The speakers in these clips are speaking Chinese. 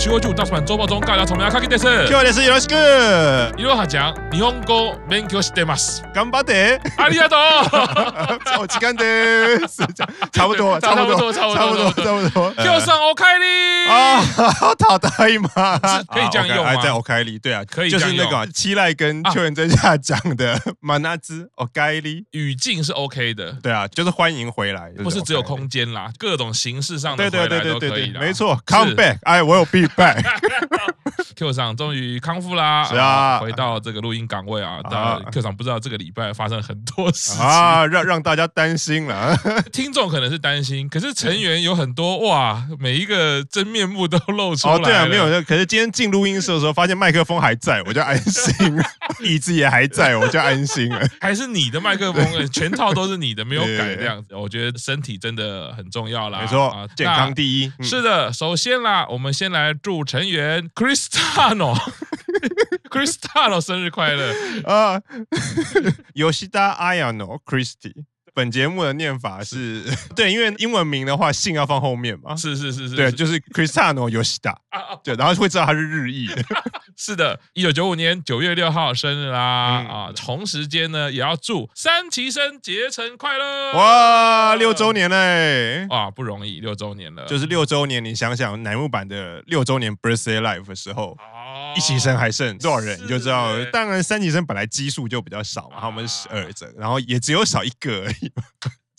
集合中出すまん、ゾバゾンカーラソメアカキです。今日です。よろしく。いろはちゃん、日本語勉強してます。頑張って。ありがとう。お時間です。差不多、差不多、差不多、差不多。今日んおかえり啊，他大姨妈可以这样用吗？还在 OK 里，对啊，可以就是那个七濑跟秋元真夏讲的马纳兹 OK 里，语境是 OK 的。对啊，就是欢迎回来，不是只有空间啦，各种形式上的回来都可以啦。没错，Come back，哎，我有 be back。 Q 桑终于康复啦，是啊，回到这个录音岗位啊。但 Q 桑不知道这个礼拜发生很多事情啊，让让大家担心了。听众可能是担心，可是成员有很多哇，每一个 真面目都露出来。哦，对啊，没有。可是今天进录音室的时候，发现麦克风还在，我就安心了；椅子也还在，我就安心了。还是你的麦克风，全套都是你的，没有改这样子。我觉得身体真的很重要啦。没错，啊健康第一。是的，首先啦，我们先来祝成员 Cristiano。Cristiano 生日快乐啊！Yoshida Ayano Christy。本节目的念法是对，因为英文名的话，姓要放后面嘛。是是是是，对，就是 Cristiano Yoshida。对，然后会知道他是日裔的。是的，一九九五年九月六号生日啦！啊，同时间呢，也要祝三期生结成快乐！哇，六周年嘞！哇，不容易，六周年了，就是六周年。你想想，乃木坂的六周年 Birthday Live 的时候，一级生还剩多少人，你就知道。当然，三级生本来基数就比较少嘛，他们十二个，然后也只有少一个而已。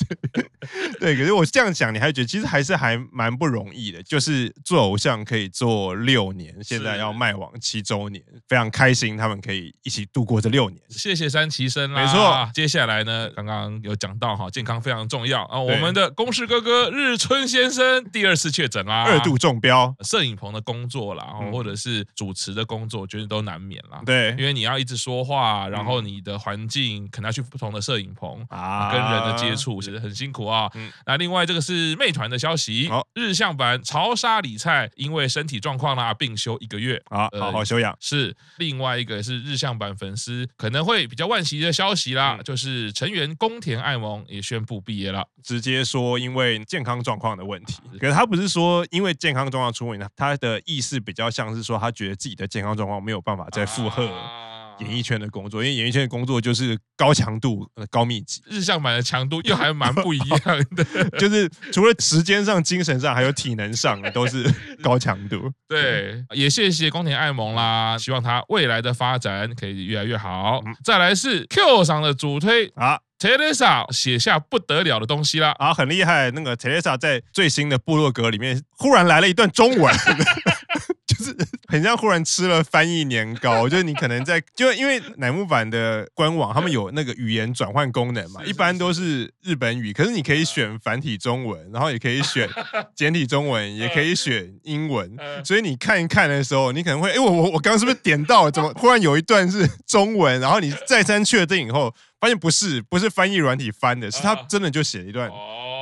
对，可是我这样讲，你还觉得其实还是还蛮不容易的。就是做偶像可以做六年，现在要卖往七周年，非常开心，他们可以一起度过这六年。谢谢三崎生啦，没错。接下来呢，刚刚有讲到哈，健康非常重要啊。我们的公事哥哥日村先生第二次确诊啦，二度中标。摄影棚的工作啦，或者是主持的工作，觉得都难免啦。对，因为你要一直说话，然后你的环境可能要去不同的摄影棚啊，跟人的接触。很辛苦啊！嗯，那另外这个是妹团的消息，好、日向版潮沙里菜因为身体状况啦病休一个月啊，好好休养。是另外一个是日向版粉丝可能会比较惋惜的消息啦，嗯、就是成员宫田爱萌也宣布毕业了，直接说因为健康状况的问题。可是他不是说因为健康状况出问题，他的意思比较像是说他觉得自己的健康状况没有办法再负荷。啊演艺圈的工作，因为演艺圈的工作就是高强度、高密集。日向版的强度又还蛮不一样的，就是除了时间上、精神上，还有体能上都是高强度。对，也谢谢宫田爱萌啦，希望他未来的发展可以越来越好。嗯、再来是 Q 上的主推啊，Teresa 写下不得了的东西啦，啊，很厉害。那个 Teresa 在最新的部落格里面忽然来了一段中文。就是 很像忽然吃了翻译年糕，就是你可能在就因为乃木坂的官网，他们有那个语言转换功能嘛，一般都是日本语，可是你可以选繁体中文，然后也可以选 简体中文，也可以选英文，所以你看一看的时候，你可能会，哎，我我我刚刚是不是点到了？怎么忽然有一段是中文？然后你再三确定以后，发现不是，不是翻译软体翻的，是他真的就写了一段。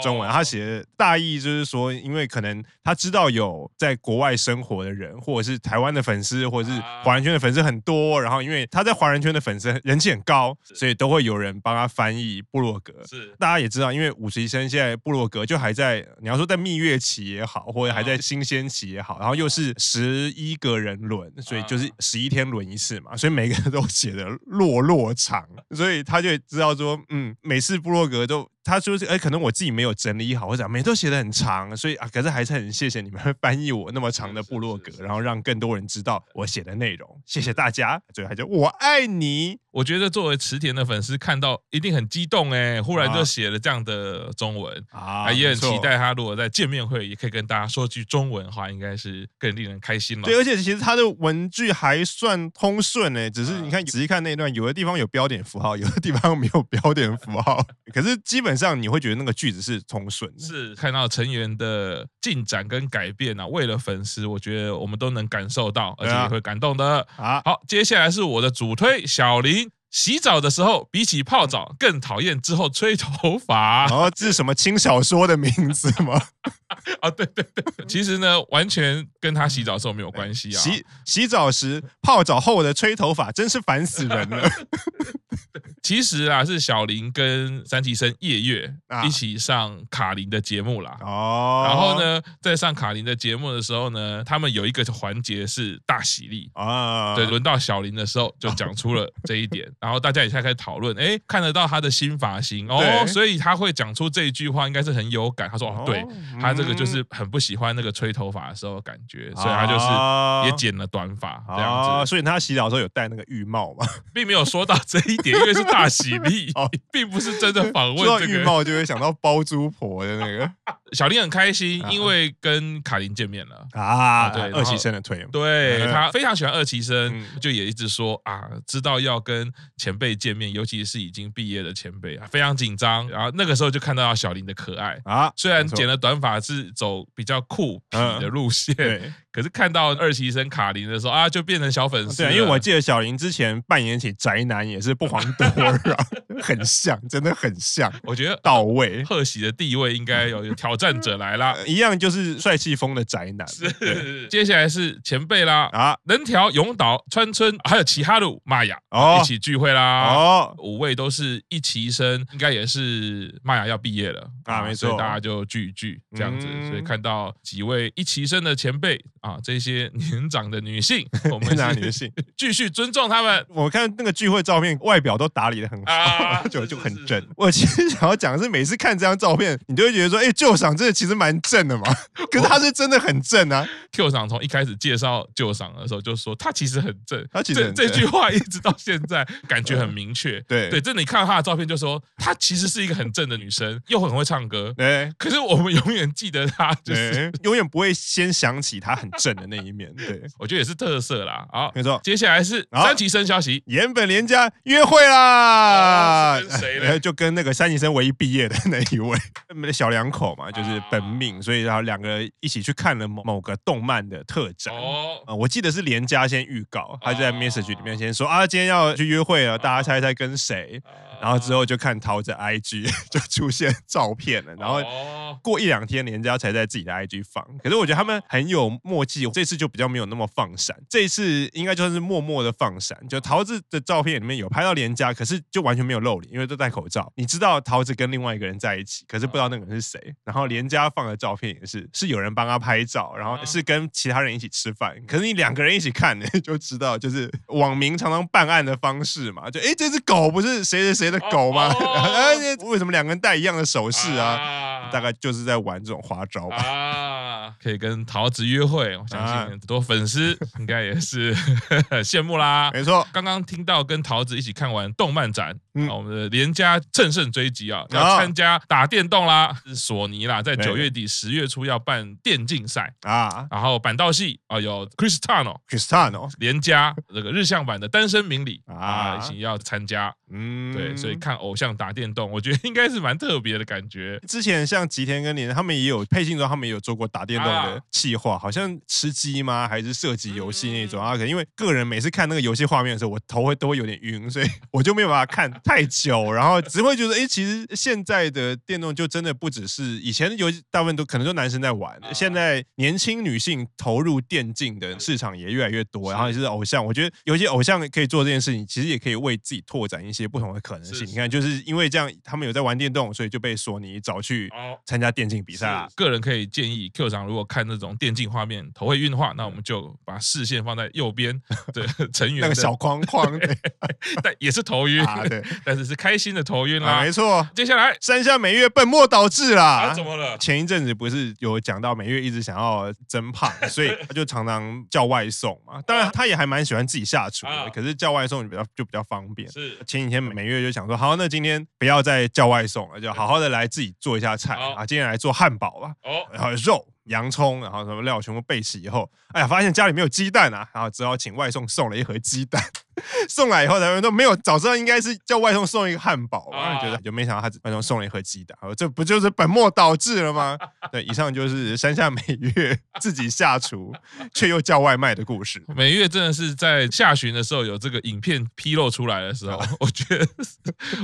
中文，他写的大意就是说，因为可能他知道有在国外生活的人，或者是台湾的粉丝，或者是华人圈的粉丝很多，然后因为他在华人圈的粉丝人气很高，所以都会有人帮他翻译布洛格。是，大家也知道，因为五十一生现在布洛格就还在，你要说在蜜月期也好，或者还在新鲜期也好，然后又是十一个人轮，所以就是十一天轮一次嘛，所以每个人都写的落落长，所以他就知道说，嗯，每次布洛格都。他说：“哎，可能我自己没有整理好，或者每都写的很长，所以啊，可是还是很谢谢你们翻译我那么长的部落格，然后让更多人知道我写的内容。谢谢大家。最后还叫我爱你。我觉得作为池田的粉丝看到一定很激动哎，忽然就写了这样的中文啊，也很期待他如果在见面会也可以跟大家说句中文的话，应该是更令人开心了。对，而且其实他的文句还算通顺哎，只是你看仔细看那段，有的地方有标点符号，有的地方没有标点符号，可是基本上你会觉得那个句子是通顺的。是看到成员的进展跟改变啊，为了粉丝，我觉得我们都能感受到，而且也会感动的。啊，好，接下来是我的主推小林。洗澡的时候，比起泡澡更讨厌之后吹头发。哦，这是什么轻小说的名字吗？啊，对对对，其实呢，完全跟他洗澡的时候没有关系啊。洗洗澡时泡澡后的吹头发，真是烦死人了。其实啊，是小林跟三崎生叶月一起上卡林的节目啦。哦。然后呢，在上卡林的节目的时候呢，他们有一个环节是大喜力啊。对，轮到小林的时候就讲出了这一点，然后大家也开始讨论，哎，看得到他的新发型哦，所以他会讲出这一句话，应该是很有感。他说，哦，对，他这个就是很不喜欢那个吹头发的时候的感觉，所以他就是也剪了短发这样子。所以他洗澡的时候有戴那个浴帽嘛，并没有说到这一点，因为是大喜利，并不是真的访问。说到浴帽，就会想到包租婆的那个。小林很开心，因为跟卡琳见面了啊。对，二期生的推，对他非常喜欢二期生，就也一直说啊，知道要跟前辈见面，尤其是已经毕业的前辈啊，非常紧张。然后那个时候就看到小林的可爱啊，虽然剪了短发是走比较酷痞的路线。可是看到二期生卡琳的时候啊，就变成小粉丝。对，因为我记得小林之前扮演起宅男也是不遑多让，很像，真的很像。我觉得到位。贺喜的地位应该有挑战者来啦，一样就是帅气风的宅男。是，接下来是前辈啦啊，能条、永岛、川村，还有齐哈鲁、玛雅哦，一起聚会啦。哦，五位都是一齐生，应该也是玛雅要毕业了啊，没错，所以大家就聚一聚这样子。所以看到几位一齐生的前辈。啊，这些年长的女性，我们长女性继续尊重他们。我看那个聚会照片，外表都打理的很好，啊、就就很正。我其实想要讲的是，每次看这张照片，你就会觉得说，哎、欸，旧赏这个其实蛮正的嘛。可是他是真的很正啊。Q 赏从一开始介绍旧赏的时候就说，他其实很正。他其实这，这句话一直到现在，感觉很明确。对对，这，你看到他的照片，就说他其实是一个很正的女生，又很会唱歌。对，可是我们永远记得他，就是永远不会先想起他很。正的那一面，对，我觉得也是特色啦。好，没错。接下来是三级生消息，岩本莲加约会啦。跟谁呢？就跟那个三级生唯一毕业的那一位，他们的小两口嘛，就是本命，所以然后两个人一起去看了某某个动漫的特展。哦，我记得是连家先预告，他就在 message 里面先说啊，今天要去约会了，大家猜一猜跟谁？然后之后就看桃子 IG 就出现照片了，然后过一两天连家才在自己的 IG 放。可是我觉得他们很有默契，这次就比较没有那么放闪。这一次应该就是默默的放闪，就桃子的照片里面有拍到连家，可是就完全没有露脸，因为都戴口罩。你知道桃子跟另外一个人在一起，可是不知道那个人是谁。然后连家放的照片也是是有人帮他拍照，然后是跟其他人一起吃饭。可是你两个人一起看呢，就知道就是网民常常办案的方式嘛，就哎这只狗不是谁谁谁。的狗吗？为什么两个人戴一样的首饰啊？大概就是在玩这种花招吧。啊，可以跟桃子约会，我相信很多粉丝 应该也是 羡慕啦。没错，刚刚听到跟桃子一起看完动漫展，嗯。我们的连家乘胜追击啊，要参加打电动啦，是索尼啦，在九月底十月初要办电竞赛。啊。然后板道系啊，有 Cristano，Cristano 连家这个日向版的单身明理啊，一起要参加。嗯，对，所以看偶像打电动，我觉得应该是蛮特别的感觉。之前像吉田跟连他们也有配信中，他们也有做过打电动的企划，好像吃鸡吗？还是射击游戏那种啊？可因为个人每次看那个游戏画面的时候，我头会都会有点晕，所以 我就没有办法看太久，然后只会觉得，哎，其实现在的电动就真的不只是以前的游戏，大部分都可能都男生在玩，现在年轻女性投入电竞的市场也越来越多，然后也是偶像，我觉得有些偶像可以做这件事情，其实也可以为自己拓展一些。不同的可能性，你看，就是因为这样，他们有在玩电动，所以就被索尼找去参加电竞比赛。个人可以建议 Q 长，如果看那种电竞画面头会晕的话，那我们就把视线放在右边 对成员那个小框框，但也是头晕，啊、对，但是是开心的头晕啦、啊。没错，接下来山下美月本末倒置啦、啊，怎么了？前一阵子不是有讲到美月一直想要增胖，所以 他就常常叫外送嘛。当然，他也还蛮喜欢自己下厨的，啊、可是叫外送比较就比较方便。是前几天美月就想说，好，那今天不要再叫外送了，就好好的来自己做一下菜啊。今天来做汉堡吧，哦然后肉、洋葱，然后什么料全部备齐以后，哎呀，发现家里没有鸡蛋啊，然后只好请外送送了一盒鸡蛋。送来以后，他们都没有早知道应该是叫外送送一个汉堡，然后觉得就没想到他外送送了一盒鸡蛋，这不就是本末倒置了吗？对，以上就是山下美月自己下厨却又叫外卖的故事。美月真的是在下旬的时候有这个影片披露出来的时候，我觉得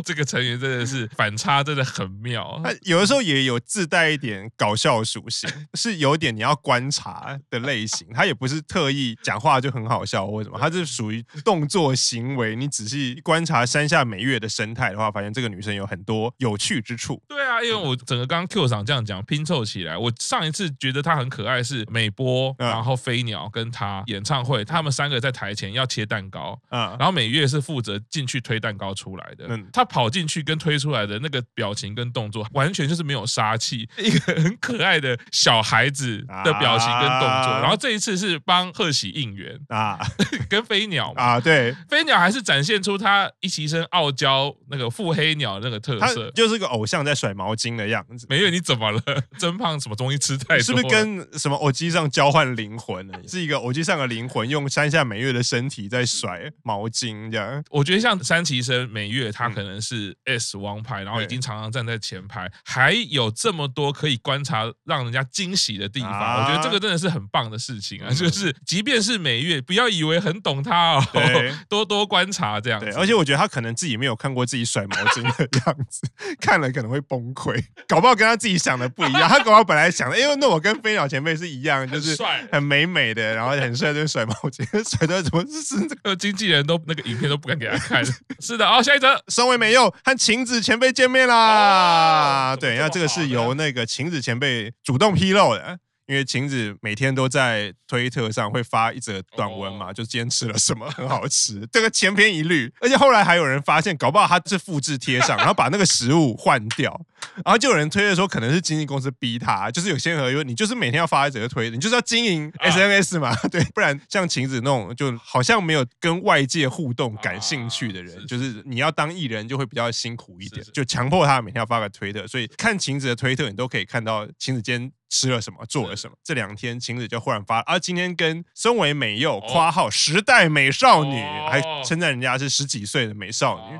这个成员真的是反差真的很妙。他有的时候也有自带一点搞笑属性，是有点你要观察的类型。他也不是特意讲话就很好笑或什么，他是属于动作。作行为，你仔细观察山下美月的生态的话，发现这个女生有很多有趣之处。对啊，因为我整个刚刚 Q 上这样讲拼凑起来，我上一次觉得她很可爱是美波，然后飞鸟跟她演唱会，他们三个在台前要切蛋糕，嗯。然后美月是负责进去推蛋糕出来的，嗯。她跑进去跟推出来的那个表情跟动作，完全就是没有杀气，一个很可爱的小孩子的表情跟动作。然后这一次是帮贺喜应援啊，跟飞鸟啊，对，飞鸟还是展现出他一起身傲娇那个腹黑鸟那个特色，就是个偶像在甩毛巾的样子。美月你怎么了？真胖什么东西吃太多？是不是跟什么偶机上交换灵魂呢？是一个偶机上的灵魂用山下美月的身体在甩毛巾这样？我觉得像三崎生美月，他可能是 S 王牌，然后已经常常站在前排，还有这么多可以观察让人家惊喜的地方。我觉得这个真的是很棒的事情啊！就是即便是美月，不要以为很懂他哦，多多观察这样子。而且我觉得他可能自己没有看过自己甩毛巾的样子，看了可能会崩溃，搞不好跟他自己想的不一样。他搞不好本来想的，因为那我跟飞鸟前辈是一样，就是很美美的，然后很帅，就甩毛巾，甩的怎么是这个经纪人都那个影片都不敢给他看。是的，好，下一则，松尾美佑和晴子前辈见面啦。对，那这个是由那个晴子前辈主动披露的。因为晴子每天都在推特上会发一则短文嘛，就今天吃了什么很好吃，这个千篇一律。而且后来还有人发现，搞不好他是复制贴上，然后把那个食物换掉，然后就有人推的说可能是经纪公司逼他，就是有先河，因为你就是每天要发一则推，你就是要经营 SNS 嘛，对，不然像晴子那种就好像没有跟外界互动感兴趣的人，就是你要当艺人就会比较辛苦一点，就强迫他每天要发个推特，所以看晴子的推特，你都可以看到晴子今天。吃了什么，做了什么？这两天晴子就忽然发啊，今天跟松尾美佑夸号时代美少女，还称赞人家是十几岁的美少女。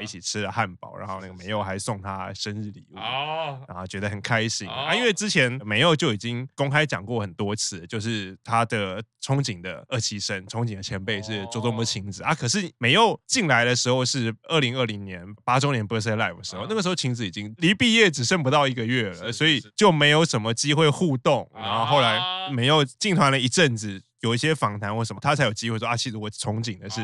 一起吃了汉堡，然后那个美佑还送他生日礼物，然后觉得很开心。啊，因为之前美佑就已经公开讲过很多次，就是他的憧憬的二期生，憧憬的前辈是佐佐木晴子。啊。可是美佑进来的时候是二零二零年八周年 birthday live 的时候，那个时候晴子已经离毕业只剩不到一个月了，所以就没有什么机会互动。然后后来美佑进团了一阵子。有一些访谈或什么，他才有机会说啊，其实我憧憬的是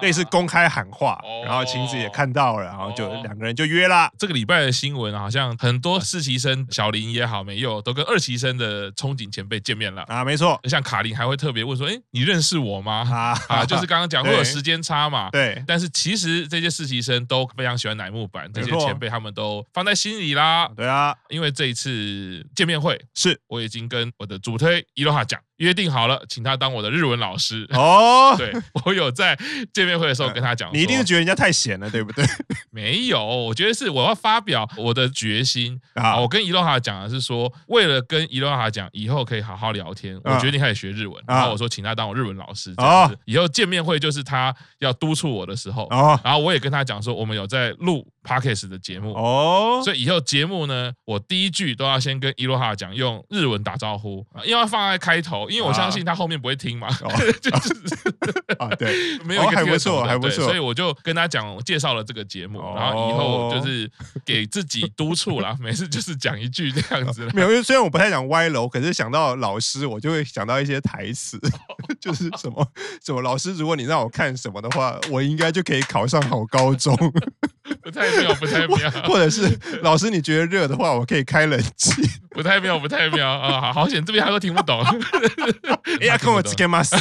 类似公开喊话，然后晴子也看到了，然后就两个人就约啦。这个礼拜的新闻好像很多实习生小林也好，没有都跟二期生的憧憬前辈见面了啊，没错。像卡琳还会特别问说，哎，你认识我吗？啊，啊就是刚刚讲 会有时间差嘛，对。但是其实这些实习生都非常喜欢乃木坂，这些前辈他们都放在心里啦。对啊，因为这一次见面会是我已经跟我的主推伊洛哈讲。约定好了，请他当我的日文老师哦。对，我有在见面会的时候跟他讲，你一定是觉得人家太闲了，对不对？没有，我觉得是我要发表我的决心啊。我跟伊洛哈讲的是说，为了跟伊洛哈讲以后可以好好聊天，我决定开始学日文。然后我说，请他当我日文老师，这样子以后见面会就是他要督促我的时候。然后我也跟他讲说，我们有在录 Podcast 的节目哦，所以以后节目呢，我第一句都要先跟伊洛哈讲用日文打招呼，因为要放在开头。因为我相信他后面不会听嘛，就是啊，对，没有一个还不错，还不错，所以我就跟他讲，介绍了这个节目，然后以后就是给自己督促啦，每次就是讲一句这样子。没有，虽然我不太讲歪楼，可是想到老师，我就会想到一些台词，就是什么什么老师，如果你让我看什么的话，我应该就可以考上好高中。不太妙，不太妙。或者是 老师，你觉得热的话，我可以开冷气。不太妙，不太妙啊！好好险，这边他都听不懂。哎呀，跟我直接骂死。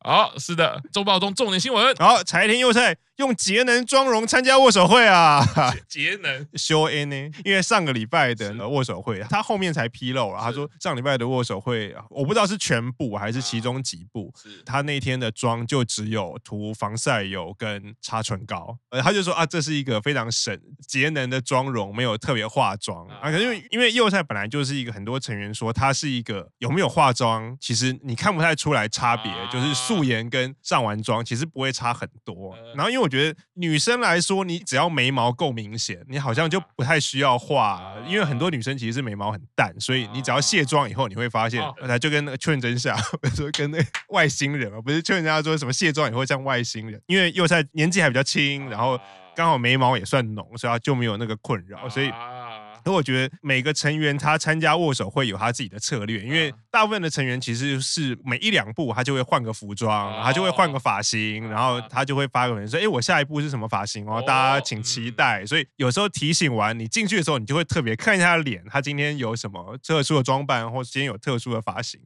好，是的，周报中重点新闻。好，柴田佑菜。用节能妆容参加握手会啊！节能修 N 呢？因为上个礼拜的握手会，他后面才披露了。他说上礼拜的握手会，我不知道是全部还是其中几部。他那天的妆就只有涂防晒油跟擦唇膏。呃，他就说啊，这是一个非常省节能的妆容，没有特别化妆啊。可是因为因为佑菜本来就是一个很多成员说他是一个有没有化妆，其实你看不太出来差别，就是素颜跟上完妆其实不会差很多。然后因为我。我觉得女生来说，你只要眉毛够明显，你好像就不太需要画，因为很多女生其实是眉毛很淡，所以你只要卸妆以后，你会发现，就跟那个劝真夏，说跟那外星人啊，不是秋元真夏说什么卸妆以后像外星人，因为又在年纪还比较轻，然后刚好眉毛也算浓，所以他就没有那个困扰，所以。所以我觉得每个成员他参加握手会有他自己的策略，因为大部分的成员其实是每一两步他就会换个服装，他就会换个发型，然后他就会发个文说：“哎，我下一步是什么发型哦？大家请期待。”所以有时候提醒完你进去的时候，你就会特别看一下他脸，他今天有什么特殊的装扮，或今天有特殊的发型。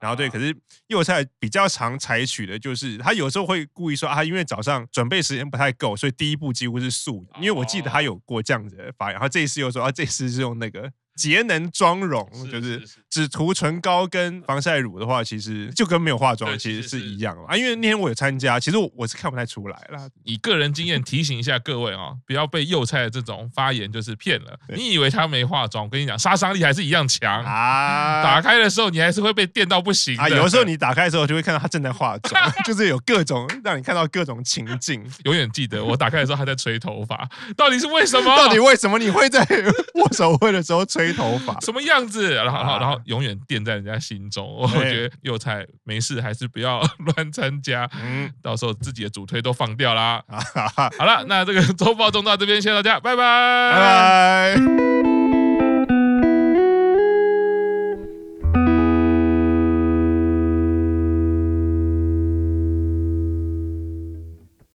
然后对，可是右菜比较常采取的就是，他有时候会故意说啊，因为早上准备时间不太够，所以第一步几乎是素颜。因为我记得他有过这样子的发言，然后这一次又说啊，这次是用那个。节能妆容就是只涂唇膏跟防晒乳的话，其实就跟没有化妆其实是一样啊。因为那天我有参加，其实我我是看不太出来啦。以个人经验提醒一下各位啊，不要被幼菜的这种发言就是骗了。你以为他没化妆，我跟你讲，杀伤力还是一样强啊。打开的时候你还是会被电到不行啊。有的时候你打开的时候就会看到他正在化妆，就是有各种让你看到各种情境。永远记得我打开的时候还在吹头发，到底是为什么？到底为什么你会在 握手会的时候吹头发？什么样子？然后，然后永远垫在人家心中。我觉得幼菜没事，还是不要乱参加。嗯，到时候自己的主推都放掉啦。好了，那这个周报中到这边，谢谢大家，拜拜，拜拜。